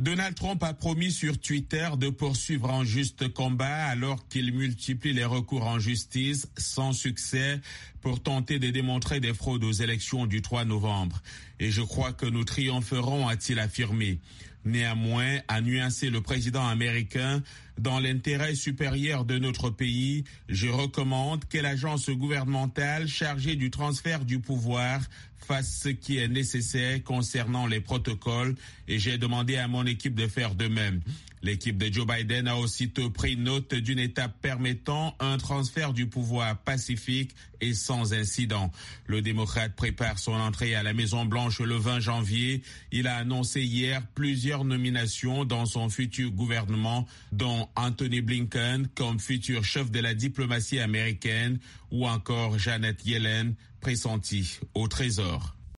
Donald Trump a promis sur Twitter de poursuivre en juste combat alors qu'il multiplie les recours en justice sans succès pour tenter de démontrer des fraudes aux élections du 3 novembre. Et je crois que nous triompherons, a-t-il affirmé. Néanmoins, a nuancé le président américain, dans l'intérêt supérieur de notre pays, je recommande que l'agence gouvernementale chargée du transfert du pouvoir fasse ce qui est nécessaire concernant les protocoles et j'ai demandé à mon équipe de faire de même. L'équipe de Joe Biden a aussitôt pris note d'une étape permettant un transfert du pouvoir pacifique et sans incident. Le démocrate prépare son entrée à la Maison Blanche le 20 janvier. Il a annoncé hier plusieurs nominations dans son futur gouvernement, dont Anthony Blinken comme futur chef de la diplomatie américaine ou encore Janet Yellen pressentie au Trésor.